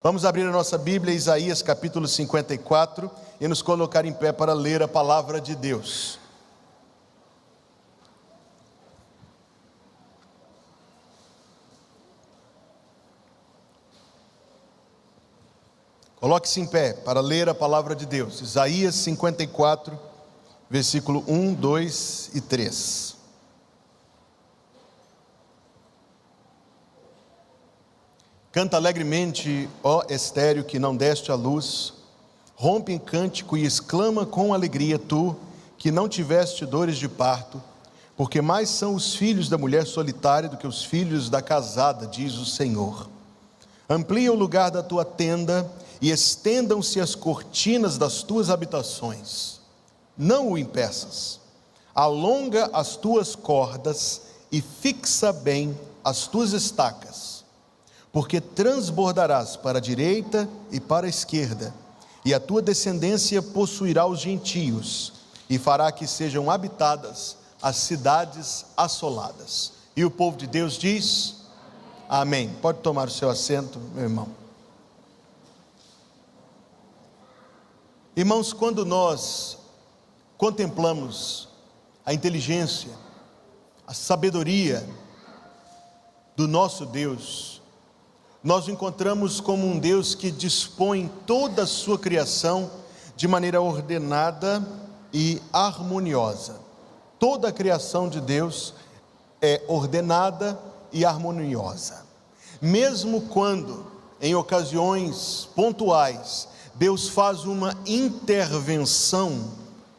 Vamos abrir a nossa Bíblia, Isaías capítulo 54, e nos colocar em pé para ler a palavra de Deus. Coloque-se em pé para ler a palavra de Deus. Isaías 54, versículo 1, 2 e 3. Canta alegremente, ó estéreo que não deste a luz, rompe em cântico e exclama com alegria, tu que não tiveste dores de parto, porque mais são os filhos da mulher solitária do que os filhos da casada, diz o Senhor. Amplia o lugar da tua tenda e estendam-se as cortinas das tuas habitações. Não o impeças. Alonga as tuas cordas e fixa bem as tuas estacas porque transbordarás para a direita e para a esquerda, e a tua descendência possuirá os gentios, e fará que sejam habitadas as cidades assoladas. E o povo de Deus diz: Amém. Pode tomar o seu assento, meu irmão. Irmãos, quando nós contemplamos a inteligência, a sabedoria do nosso Deus, nós o encontramos como um Deus que dispõe toda a sua criação de maneira ordenada e harmoniosa. Toda a criação de Deus é ordenada e harmoniosa. Mesmo quando, em ocasiões pontuais, Deus faz uma intervenção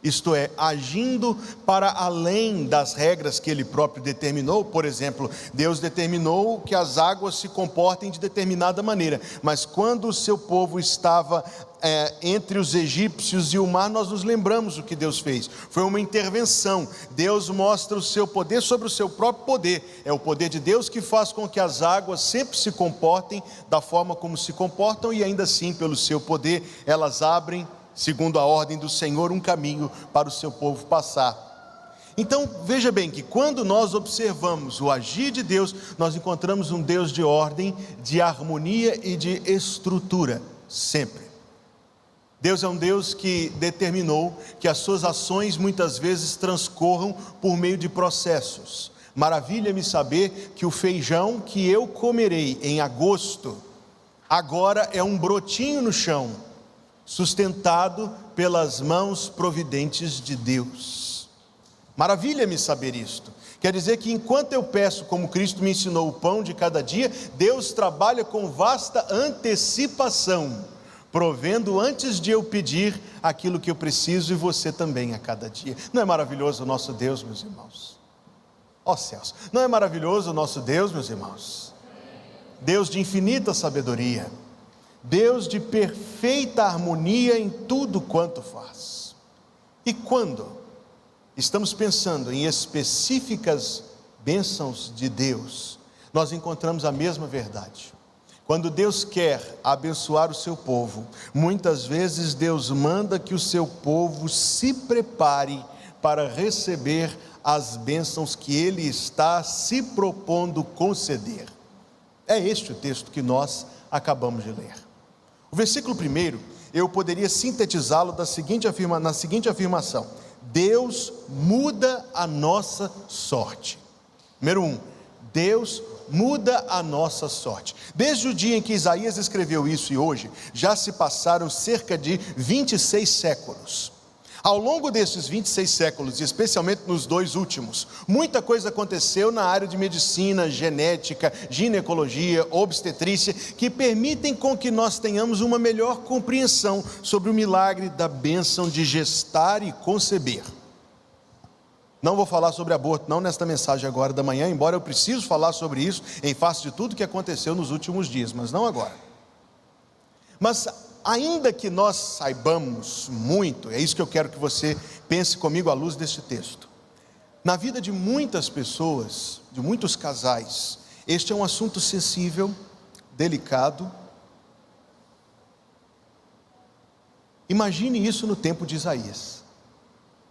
isto é, agindo para além das regras que ele próprio determinou. Por exemplo, Deus determinou que as águas se comportem de determinada maneira, mas quando o seu povo estava é, entre os egípcios e o mar, nós nos lembramos o que Deus fez. Foi uma intervenção. Deus mostra o seu poder sobre o seu próprio poder. É o poder de Deus que faz com que as águas sempre se comportem da forma como se comportam e ainda assim, pelo seu poder, elas abrem segundo a ordem do Senhor, um caminho para o seu povo passar. Então, veja bem que quando nós observamos o agir de Deus, nós encontramos um Deus de ordem, de harmonia e de estrutura, sempre. Deus é um Deus que determinou que as suas ações muitas vezes transcorram por meio de processos. Maravilha-me saber que o feijão que eu comerei em agosto, agora é um brotinho no chão sustentado pelas mãos providentes de Deus. Maravilha-me saber isto. Quer dizer que enquanto eu peço, como Cristo me ensinou, o pão de cada dia, Deus trabalha com vasta antecipação, provendo antes de eu pedir aquilo que eu preciso e você também a cada dia. Não é maravilhoso o nosso Deus, meus irmãos? Ó oh, céus, não é maravilhoso o nosso Deus, meus irmãos? Deus de infinita sabedoria Deus de perfeita harmonia em tudo quanto faz. E quando estamos pensando em específicas bênçãos de Deus, nós encontramos a mesma verdade. Quando Deus quer abençoar o seu povo, muitas vezes Deus manda que o seu povo se prepare para receber as bênçãos que ele está se propondo conceder. É este o texto que nós acabamos de ler. O versículo primeiro, eu poderia sintetizá-lo da seguinte afirma, na seguinte afirmação: Deus muda a nossa sorte. Número um, Deus muda a nossa sorte. Desde o dia em que Isaías escreveu isso e hoje, já se passaram cerca de 26 séculos. Ao longo desses 26 séculos, e especialmente nos dois últimos, muita coisa aconteceu na área de medicina, genética, ginecologia, obstetrícia, que permitem com que nós tenhamos uma melhor compreensão sobre o milagre da bênção de gestar e conceber. Não vou falar sobre aborto, não nesta mensagem agora da manhã, embora eu preciso falar sobre isso em face de tudo que aconteceu nos últimos dias, mas não agora. Mas ainda que nós saibamos muito, é isso que eu quero que você pense comigo à luz deste texto. Na vida de muitas pessoas, de muitos casais, este é um assunto sensível, delicado. Imagine isso no tempo de Isaías,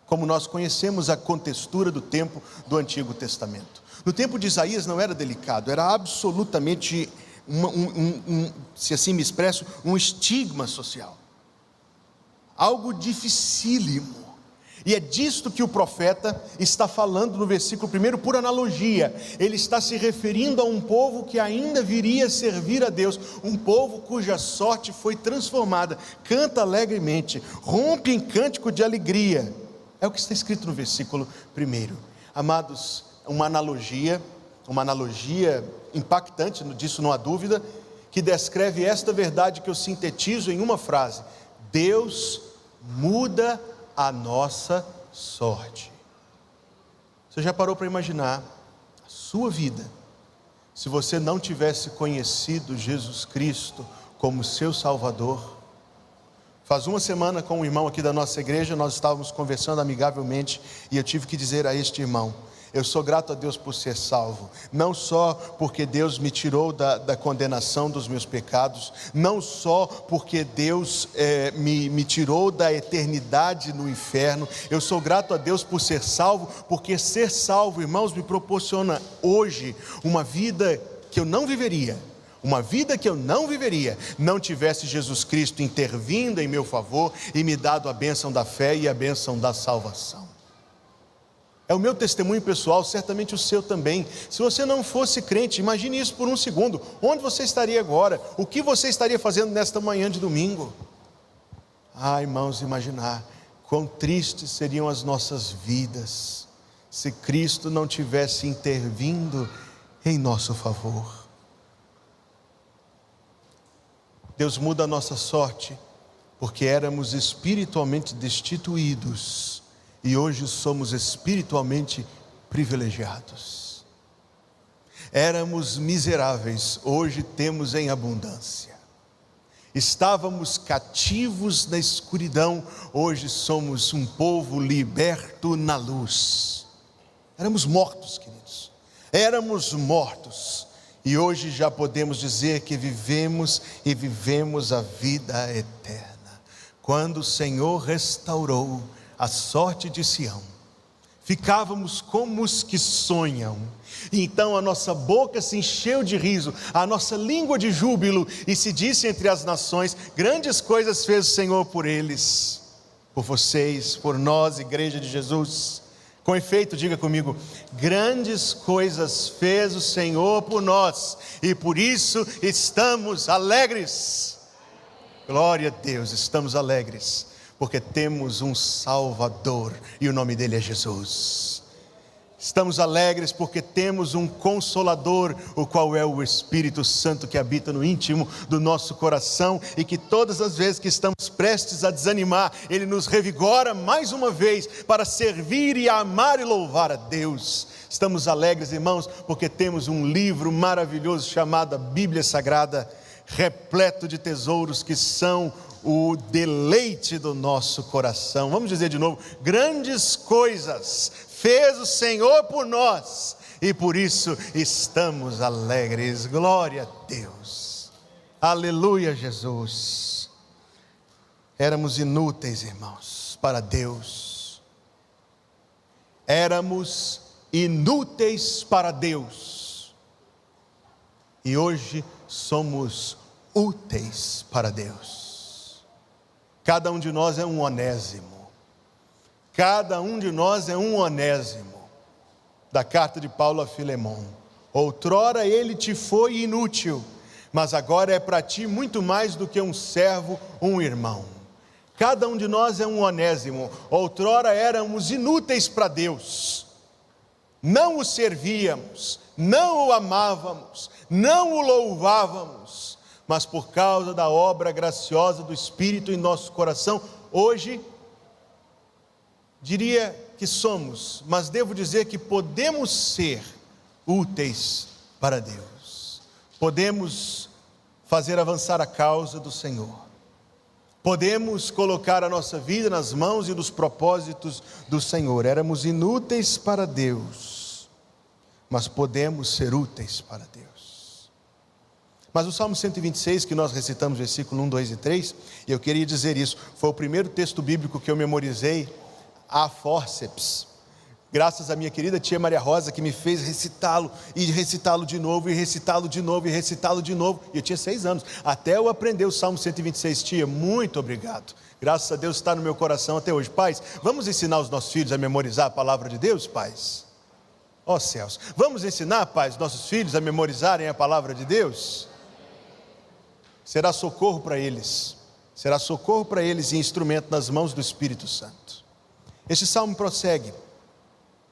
como nós conhecemos a contextura do tempo do Antigo Testamento. No tempo de Isaías não era delicado, era absolutamente um, um, se assim me expresso, um estigma social. Algo dificílimo. E é disto que o profeta está falando no versículo 1 por analogia. Ele está se referindo a um povo que ainda viria servir a Deus, um povo cuja sorte foi transformada. Canta alegremente, rompe em cântico de alegria. É o que está escrito no versículo 1. Amados, uma analogia, uma analogia impactante, disso não há dúvida, que descreve esta verdade que eu sintetizo em uma frase: Deus muda a nossa sorte. Você já parou para imaginar a sua vida se você não tivesse conhecido Jesus Cristo como seu Salvador? Faz uma semana com um irmão aqui da nossa igreja, nós estávamos conversando amigavelmente e eu tive que dizer a este irmão: eu sou grato a Deus por ser salvo, não só porque Deus me tirou da, da condenação dos meus pecados, não só porque Deus é, me, me tirou da eternidade no inferno, eu sou grato a Deus por ser salvo, porque ser salvo, irmãos, me proporciona hoje uma vida que eu não viveria, uma vida que eu não viveria, não tivesse Jesus Cristo intervindo em meu favor e me dado a bênção da fé e a bênção da salvação. É o meu testemunho pessoal, certamente o seu também. Se você não fosse crente, imagine isso por um segundo. Onde você estaria agora? O que você estaria fazendo nesta manhã de domingo? Ah, irmãos, imaginar quão tristes seriam as nossas vidas se Cristo não tivesse intervindo em nosso favor. Deus muda a nossa sorte porque éramos espiritualmente destituídos e hoje somos espiritualmente privilegiados. Éramos miseráveis, hoje temos em abundância. Estávamos cativos na escuridão, hoje somos um povo liberto na luz. Éramos mortos, queridos. Éramos mortos. E hoje já podemos dizer que vivemos e vivemos a vida eterna. Quando o Senhor restaurou a sorte de Sião. Ficávamos como os que sonham. Então a nossa boca se encheu de riso, a nossa língua de júbilo, e se disse entre as nações: Grandes coisas fez o Senhor por eles, por vocês, por nós, Igreja de Jesus. Com efeito, diga comigo: grandes coisas fez o Senhor por nós, e por isso estamos alegres. Glória a Deus, estamos alegres porque temos um Salvador e o nome dele é Jesus. Estamos alegres porque temos um consolador, o qual é o Espírito Santo que habita no íntimo do nosso coração e que todas as vezes que estamos prestes a desanimar, ele nos revigora mais uma vez para servir e amar e louvar a Deus. Estamos alegres, irmãos, porque temos um livro maravilhoso chamado Bíblia Sagrada, repleto de tesouros que são o deleite do nosso coração. Vamos dizer de novo: grandes coisas fez o Senhor por nós e por isso estamos alegres. Glória a Deus. Aleluia, Jesus. Éramos inúteis, irmãos, para Deus. Éramos inúteis para Deus. E hoje somos úteis para Deus. Cada um de nós é um onésimo. Cada um de nós é um onésimo. Da carta de Paulo a Filemão. Outrora ele te foi inútil, mas agora é para ti muito mais do que um servo, um irmão. Cada um de nós é um onésimo. Outrora éramos inúteis para Deus. Não o servíamos, não o amávamos, não o louvávamos mas por causa da obra graciosa do Espírito em nosso coração, hoje, diria que somos, mas devo dizer que podemos ser úteis para Deus, podemos fazer avançar a causa do Senhor. Podemos colocar a nossa vida nas mãos e nos propósitos do Senhor. Éramos inúteis para Deus, mas podemos ser úteis para Deus. Mas o Salmo 126, que nós recitamos, versículo 1, 2 e 3, eu queria dizer isso, foi o primeiro texto bíblico que eu memorizei a forceps. Graças à minha querida tia Maria Rosa, que me fez recitá-lo, e recitá-lo de novo, e recitá-lo de novo, e recitá-lo de novo. E eu tinha seis anos, até eu aprender o Salmo 126. Tia, muito obrigado. Graças a Deus está no meu coração até hoje. Pais, vamos ensinar os nossos filhos a memorizar a palavra de Deus, pais? Ó oh, céus, vamos ensinar, pais, nossos filhos a memorizarem a palavra de Deus? Será socorro para eles, será socorro para eles e instrumento nas mãos do Espírito Santo. Este salmo prossegue.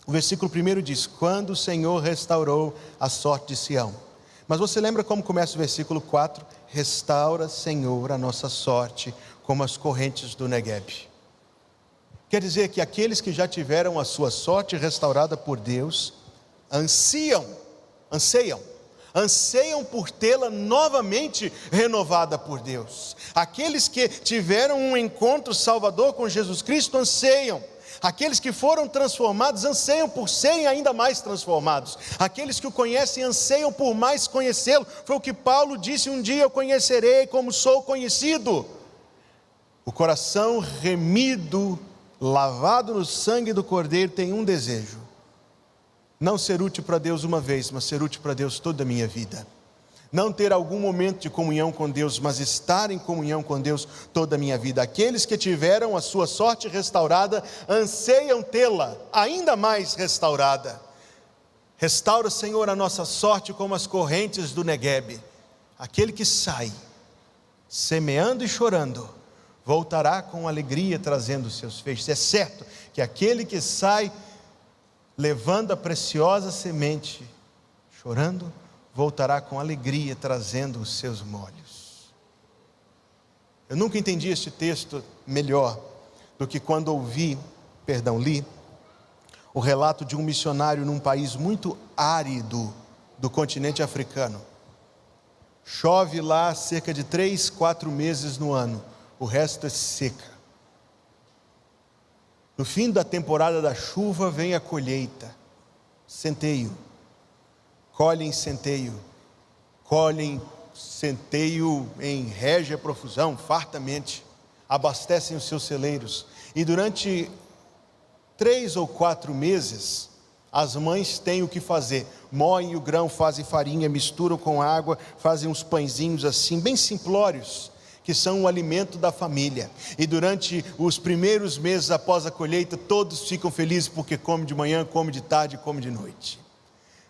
O versículo primeiro diz: Quando o Senhor restaurou a sorte de Sião. Mas você lembra como começa o versículo 4? Restaura, Senhor, a nossa sorte, como as correntes do Negueb. Quer dizer que aqueles que já tiveram a sua sorte restaurada por Deus, ansiam, anseiam, anseiam por tê-la novamente renovada por Deus. Aqueles que tiveram um encontro salvador com Jesus Cristo anseiam Aqueles que foram transformados anseiam por serem ainda mais transformados. Aqueles que o conhecem anseiam por mais conhecê-lo. Foi o que Paulo disse: Um dia eu conhecerei como sou conhecido. O coração remido, lavado no sangue do Cordeiro, tem um desejo: não ser útil para Deus uma vez, mas ser útil para Deus toda a minha vida não ter algum momento de comunhão com Deus, mas estar em comunhão com Deus toda a minha vida. Aqueles que tiveram a sua sorte restaurada anseiam tê-la ainda mais restaurada. Restaura, Senhor, a nossa sorte como as correntes do Negueb. Aquele que sai, semeando e chorando, voltará com alegria trazendo seus feixes. É certo que aquele que sai levando a preciosa semente, chorando, voltará com alegria trazendo os seus molhos. Eu nunca entendi este texto melhor do que quando ouvi, perdão, li, o relato de um missionário num país muito árido do continente africano. Chove lá cerca de três, quatro meses no ano, o resto é seca. No fim da temporada da chuva vem a colheita, centeio. Colhem centeio, colhem centeio em régia profusão, fartamente, abastecem os seus celeiros, e durante três ou quatro meses, as mães têm o que fazer: moem o grão, fazem farinha, misturam com água, fazem uns pãezinhos assim, bem simplórios, que são o alimento da família. E durante os primeiros meses após a colheita, todos ficam felizes porque come de manhã, come de tarde, come de noite.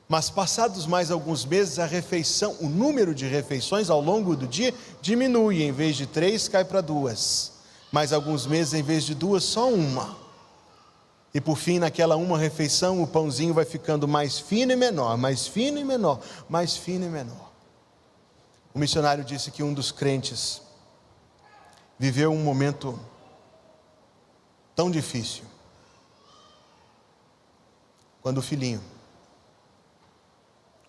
Mas passados mais alguns meses, a refeição, o número de refeições ao longo do dia diminui, em vez de três, cai para duas. Mais alguns meses, em vez de duas, só uma. E por fim, naquela uma refeição, o pãozinho vai ficando mais fino e menor, mais fino e menor, mais fino e menor. O missionário disse que um dos crentes viveu um momento tão difícil. Quando o filhinho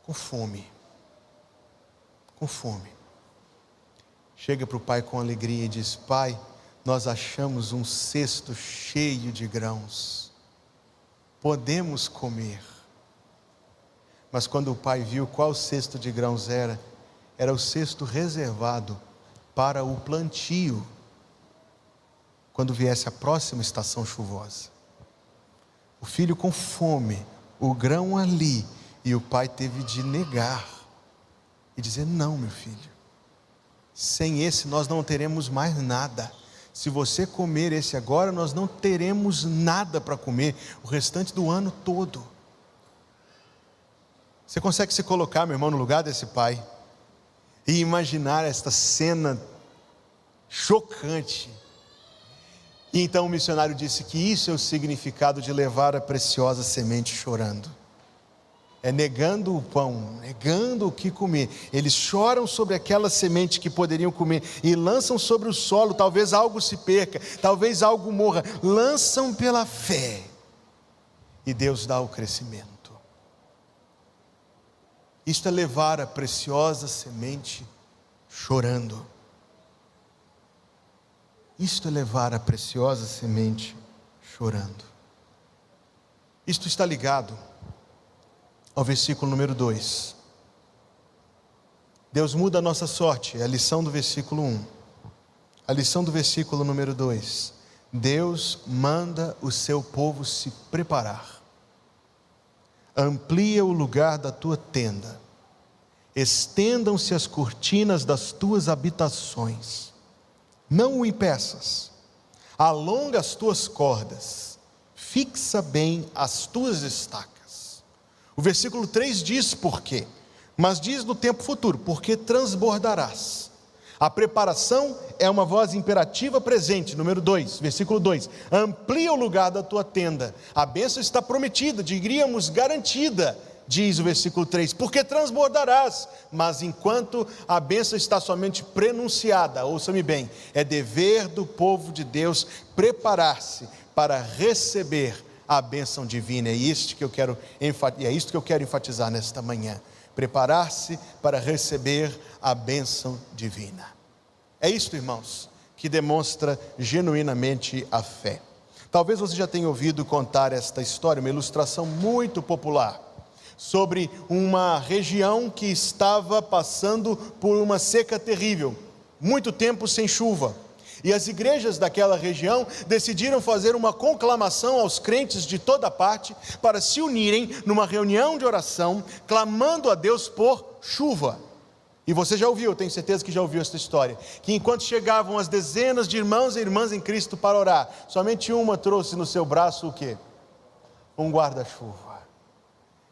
com fome. Com fome. Chega para o pai com alegria e diz: Pai, nós achamos um cesto cheio de grãos. Podemos comer. Mas quando o pai viu qual cesto de grãos era, era o cesto reservado para o plantio, quando viesse a próxima estação chuvosa. O filho com fome, o grão ali, e o pai teve de negar e dizer: Não, meu filho, sem esse nós não teremos mais nada. Se você comer esse agora, nós não teremos nada para comer o restante do ano todo. Você consegue se colocar, meu irmão, no lugar desse pai e imaginar esta cena chocante? E então o missionário disse que isso é o significado de levar a preciosa semente chorando é negando o pão, negando o que comer. Eles choram sobre aquela semente que poderiam comer e lançam sobre o solo, talvez algo se perca, talvez algo morra. Lançam pela fé. E Deus dá o crescimento. Isto é levar a preciosa semente chorando. Isto é levar a preciosa semente chorando. Isto está ligado ao versículo número 2. Deus muda a nossa sorte, é a lição do versículo 1. A lição do versículo número 2. Deus manda o seu povo se preparar. amplia o lugar da tua tenda, estendam-se as cortinas das tuas habitações, não o impeças, alonga as tuas cordas, fixa bem as tuas estacas. O versículo 3 diz por quê, mas diz no tempo futuro, porque transbordarás. A preparação é uma voz imperativa presente, número 2, versículo 2. Amplia o lugar da tua tenda. A bênção está prometida, diríamos garantida, diz o versículo 3, porque transbordarás. Mas enquanto a bênção está somente prenunciada, ouça-me bem, é dever do povo de Deus preparar-se para receber a bênção divina. É isto que eu quero, é isto que eu quero enfatizar nesta manhã preparar-se para receber a bênção divina. É isto, irmãos, que demonstra genuinamente a fé. Talvez você já tenha ouvido contar esta história, uma ilustração muito popular, sobre uma região que estava passando por uma seca terrível, muito tempo sem chuva. E as igrejas daquela região decidiram fazer uma conclamação aos crentes de toda parte para se unirem numa reunião de oração, clamando a Deus por chuva. E você já ouviu, tenho certeza que já ouviu essa história, que enquanto chegavam as dezenas de irmãos e irmãs em Cristo para orar, somente uma trouxe no seu braço o quê? Um guarda-chuva.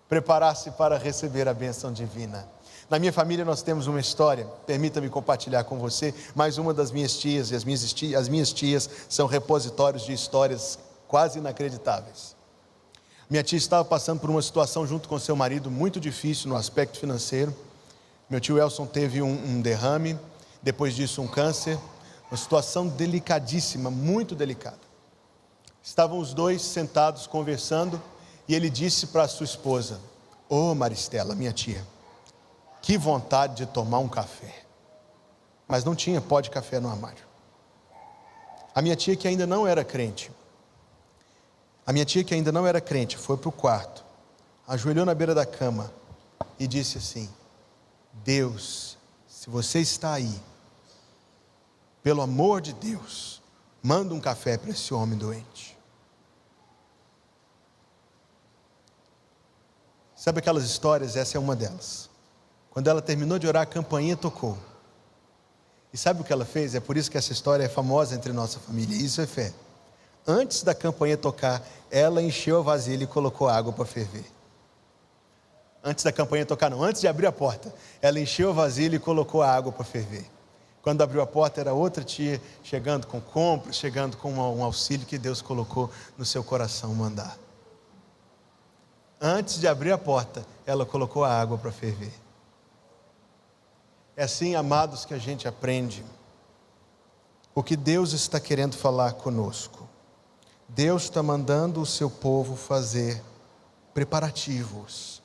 Preparar-se para receber a bênção divina. Na minha família nós temos uma história, permita-me compartilhar com você, mais uma das minhas tias, e as minhas tias, as minhas tias são repositórios de histórias quase inacreditáveis. Minha tia estava passando por uma situação junto com seu marido muito difícil no aspecto financeiro. Meu tio Elson teve um, um derrame, depois disso um câncer, uma situação delicadíssima, muito delicada. Estavam os dois sentados conversando e ele disse para sua esposa: Ô oh, Maristela, minha tia, que vontade de tomar um café. Mas não tinha pó de café no armário. A minha tia, que ainda não era crente, a minha tia, que ainda não era crente, foi para o quarto, ajoelhou na beira da cama e disse assim: Deus, se você está aí, pelo amor de Deus, manda um café para esse homem doente. Sabe aquelas histórias? Essa é uma delas. Quando ela terminou de orar, a campainha tocou. E sabe o que ela fez? É por isso que essa história é famosa entre nossa família. Isso é fé. Antes da campainha tocar, ela encheu a vasilha e colocou água para ferver. Antes da campainha tocar, não, antes de abrir a porta, ela encheu a vasilha e colocou a água para ferver. Quando abriu a porta, era outra tia chegando com compras, chegando com um auxílio que Deus colocou no seu coração mandar. Antes de abrir a porta, ela colocou a água para ferver. É assim, amados, que a gente aprende o que Deus está querendo falar conosco. Deus está mandando o seu povo fazer preparativos.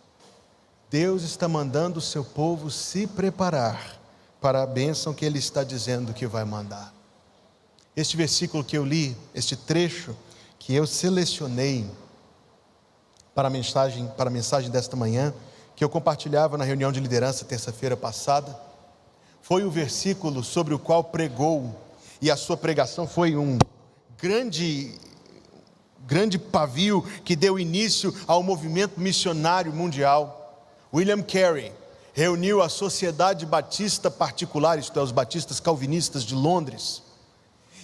Deus está mandando o seu povo se preparar para a bênção que Ele está dizendo que vai mandar. Este versículo que eu li, este trecho que eu selecionei para a mensagem, para a mensagem desta manhã, que eu compartilhava na reunião de liderança terça-feira passada, foi o versículo sobre o qual pregou, e a sua pregação foi um grande grande pavio que deu início ao movimento missionário mundial. William Carey reuniu a Sociedade Batista Particular, isto é, os batistas calvinistas de Londres,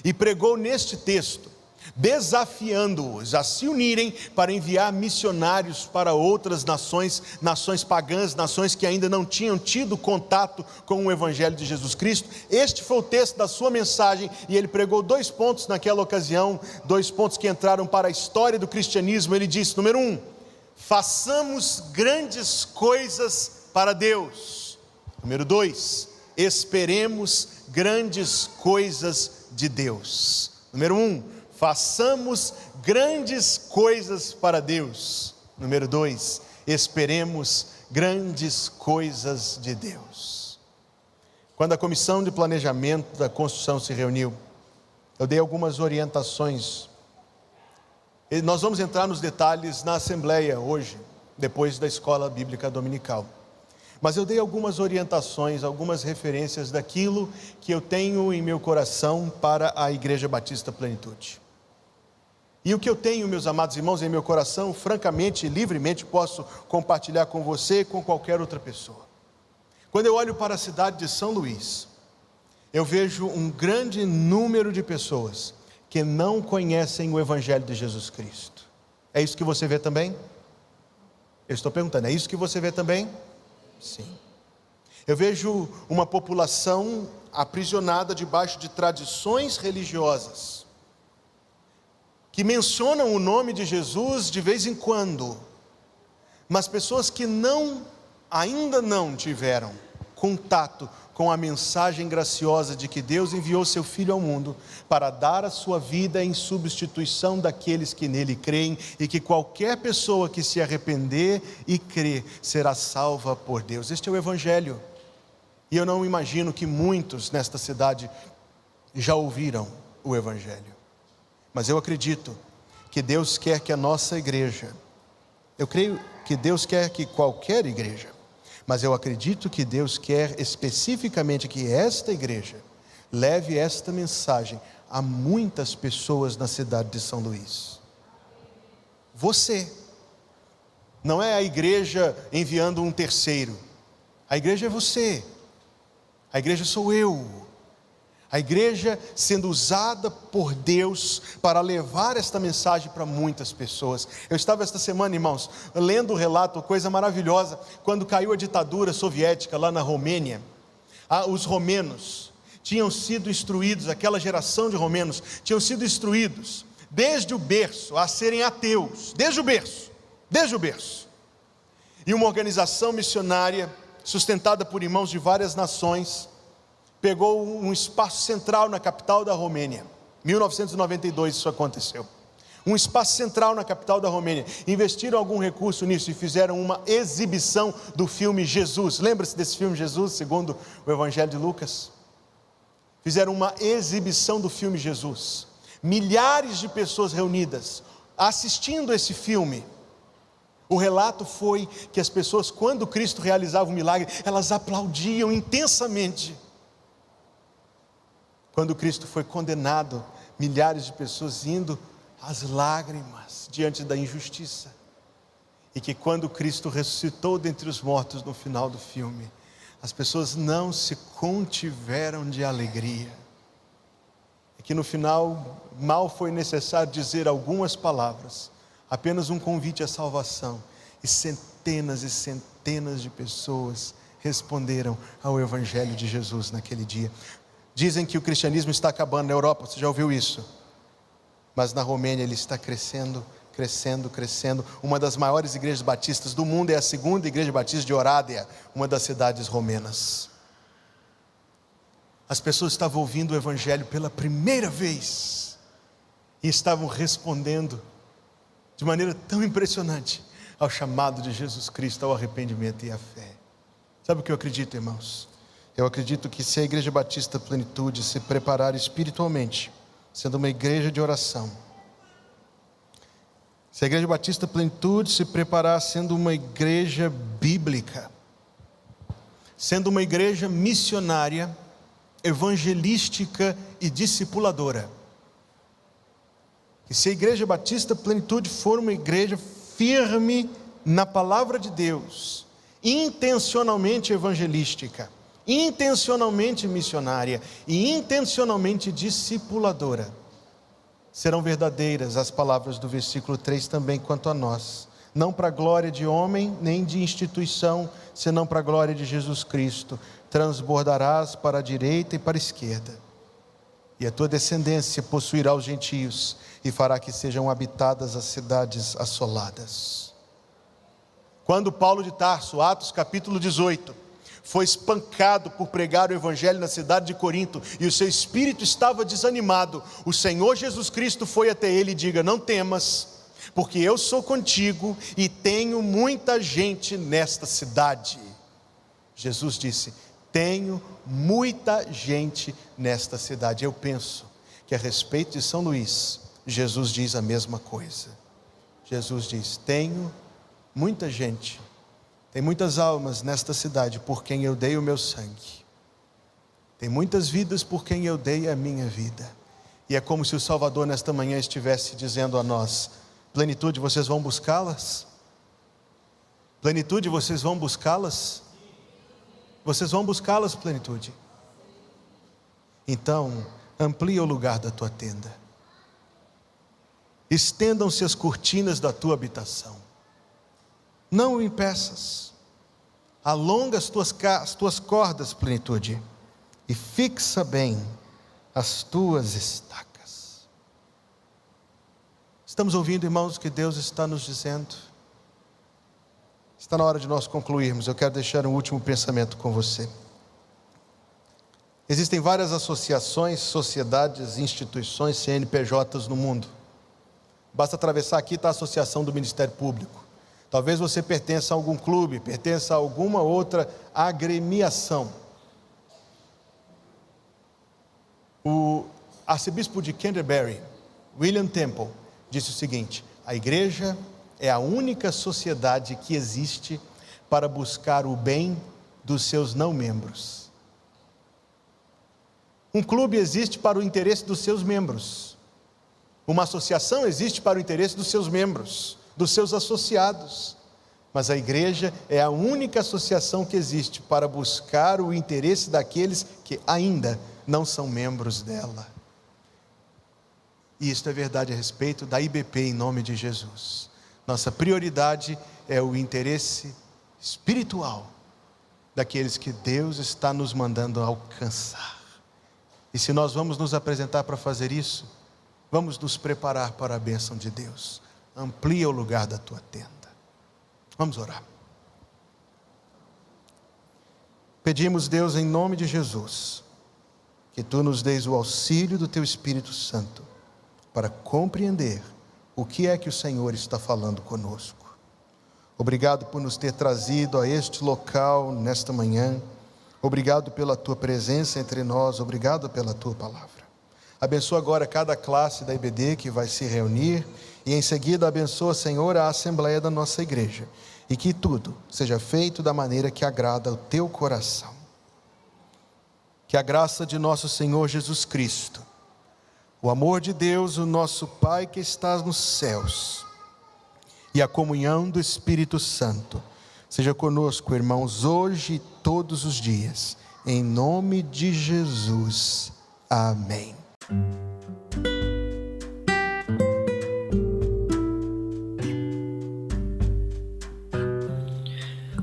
e pregou neste texto desafiando-os a se unirem para enviar missionários para outras nações, nações pagãs, nações que ainda não tinham tido contato com o Evangelho de Jesus Cristo. Este foi o texto da sua mensagem e ele pregou dois pontos naquela ocasião, dois pontos que entraram para a história do cristianismo. Ele disse: número um, façamos grandes coisas para Deus. Número dois, esperemos grandes coisas de Deus. Número um, façamos grandes coisas para Deus. Número dois, esperemos grandes coisas de Deus. Quando a comissão de planejamento da construção se reuniu, eu dei algumas orientações. E nós vamos entrar nos detalhes na assembleia hoje, depois da escola bíblica dominical. Mas eu dei algumas orientações, algumas referências daquilo que eu tenho em meu coração para a Igreja Batista Plenitude. E o que eu tenho, meus amados irmãos, em meu coração, francamente e livremente posso compartilhar com você e com qualquer outra pessoa. Quando eu olho para a cidade de São Luís, eu vejo um grande número de pessoas que não conhecem o Evangelho de Jesus Cristo. É isso que você vê também? Eu estou perguntando, é isso que você vê também? Sim. Eu vejo uma população aprisionada debaixo de tradições religiosas que mencionam o nome de Jesus de vez em quando, mas pessoas que não, ainda não tiveram contato com a mensagem graciosa de que Deus enviou seu Filho ao mundo para dar a sua vida em substituição daqueles que nele creem e que qualquer pessoa que se arrepender e crer será salva por Deus. Este é o Evangelho. E eu não imagino que muitos nesta cidade já ouviram o Evangelho. Mas eu acredito que Deus quer que a nossa igreja, eu creio que Deus quer que qualquer igreja, mas eu acredito que Deus quer especificamente que esta igreja leve esta mensagem a muitas pessoas na cidade de São Luís. Você, não é a igreja enviando um terceiro, a igreja é você, a igreja sou eu. A igreja sendo usada por Deus para levar esta mensagem para muitas pessoas. Eu estava esta semana, irmãos, lendo o relato, coisa maravilhosa, quando caiu a ditadura soviética lá na Romênia. Ah, os romenos tinham sido instruídos, aquela geração de romenos, tinham sido instruídos desde o berço a serem ateus, desde o berço, desde o berço. E uma organização missionária, sustentada por irmãos de várias nações, pegou um espaço central na capital da Romênia. 1992 isso aconteceu. Um espaço central na capital da Romênia. Investiram algum recurso nisso e fizeram uma exibição do filme Jesus. Lembra-se desse filme Jesus, segundo o Evangelho de Lucas? Fizeram uma exibição do filme Jesus. Milhares de pessoas reunidas assistindo esse filme. O relato foi que as pessoas, quando Cristo realizava um milagre, elas aplaudiam intensamente. Quando Cristo foi condenado, milhares de pessoas indo às lágrimas diante da injustiça. E que quando Cristo ressuscitou dentre os mortos no final do filme, as pessoas não se contiveram de alegria. E que no final mal foi necessário dizer algumas palavras, apenas um convite à salvação, e centenas e centenas de pessoas responderam ao Evangelho de Jesus naquele dia. Dizem que o cristianismo está acabando na Europa, você já ouviu isso? Mas na Romênia ele está crescendo, crescendo, crescendo. Uma das maiores igrejas batistas do mundo é a segunda igreja batista de Orádia, uma das cidades romenas. As pessoas estavam ouvindo o evangelho pela primeira vez e estavam respondendo de maneira tão impressionante ao chamado de Jesus Cristo ao arrependimento e à fé. Sabe o que eu acredito, irmãos? Eu acredito que se a Igreja Batista Plenitude se preparar espiritualmente, sendo uma igreja de oração, se a Igreja Batista Plenitude se preparar sendo uma igreja bíblica, sendo uma igreja missionária, evangelística e discipuladora, e se a Igreja Batista Plenitude for uma igreja firme na palavra de Deus, intencionalmente evangelística, intencionalmente missionária e intencionalmente discipuladora. Serão verdadeiras as palavras do versículo 3 também quanto a nós. Não para a glória de homem, nem de instituição, senão para a glória de Jesus Cristo. Transbordarás para a direita e para a esquerda. E a tua descendência possuirá os gentios e fará que sejam habitadas as cidades assoladas. Quando Paulo de Tarso, Atos capítulo 18, foi espancado por pregar o evangelho na cidade de Corinto e o seu espírito estava desanimado. O Senhor Jesus Cristo foi até ele e diga: Não temas, porque eu sou contigo e tenho muita gente nesta cidade. Jesus disse: Tenho muita gente nesta cidade. Eu penso que a respeito de São Luís, Jesus diz a mesma coisa. Jesus diz: Tenho muita gente tem muitas almas nesta cidade por quem eu dei o meu sangue. Tem muitas vidas por quem eu dei a minha vida. E é como se o Salvador nesta manhã estivesse dizendo a nós: plenitude, vocês vão buscá-las? Plenitude, vocês vão buscá-las? Vocês vão buscá-las, plenitude? Então, amplia o lugar da tua tenda. Estendam-se as cortinas da tua habitação. Não o impeças. Alonga as tuas, as tuas cordas, plenitude, e fixa bem as tuas estacas. Estamos ouvindo, irmãos, que Deus está nos dizendo. Está na hora de nós concluirmos. Eu quero deixar um último pensamento com você. Existem várias associações, sociedades, instituições, CNPJs no mundo. Basta atravessar aqui está a Associação do Ministério Público. Talvez você pertença a algum clube, pertença a alguma outra agremiação. O arcebispo de Canterbury, William Temple, disse o seguinte: a igreja é a única sociedade que existe para buscar o bem dos seus não membros. Um clube existe para o interesse dos seus membros. Uma associação existe para o interesse dos seus membros, dos seus associados. Mas a igreja é a única associação que existe para buscar o interesse daqueles que ainda não são membros dela. E isto é verdade a respeito da IBP em nome de Jesus. Nossa prioridade é o interesse espiritual daqueles que Deus está nos mandando alcançar. E se nós vamos nos apresentar para fazer isso, vamos nos preparar para a bênção de Deus. Amplia o lugar da tua tenda. Vamos orar. Pedimos, Deus, em nome de Jesus, que tu nos deis o auxílio do teu Espírito Santo para compreender o que é que o Senhor está falando conosco. Obrigado por nos ter trazido a este local nesta manhã. Obrigado pela tua presença entre nós. Obrigado pela tua palavra. Abençoa agora cada classe da IBD que vai se reunir e em seguida abençoa, Senhor, a assembleia da nossa igreja e que tudo seja feito da maneira que agrada ao teu coração. Que a graça de nosso Senhor Jesus Cristo, o amor de Deus, o nosso Pai que estás nos céus, e a comunhão do Espírito Santo, seja conosco, irmãos, hoje e todos os dias, em nome de Jesus. Amém.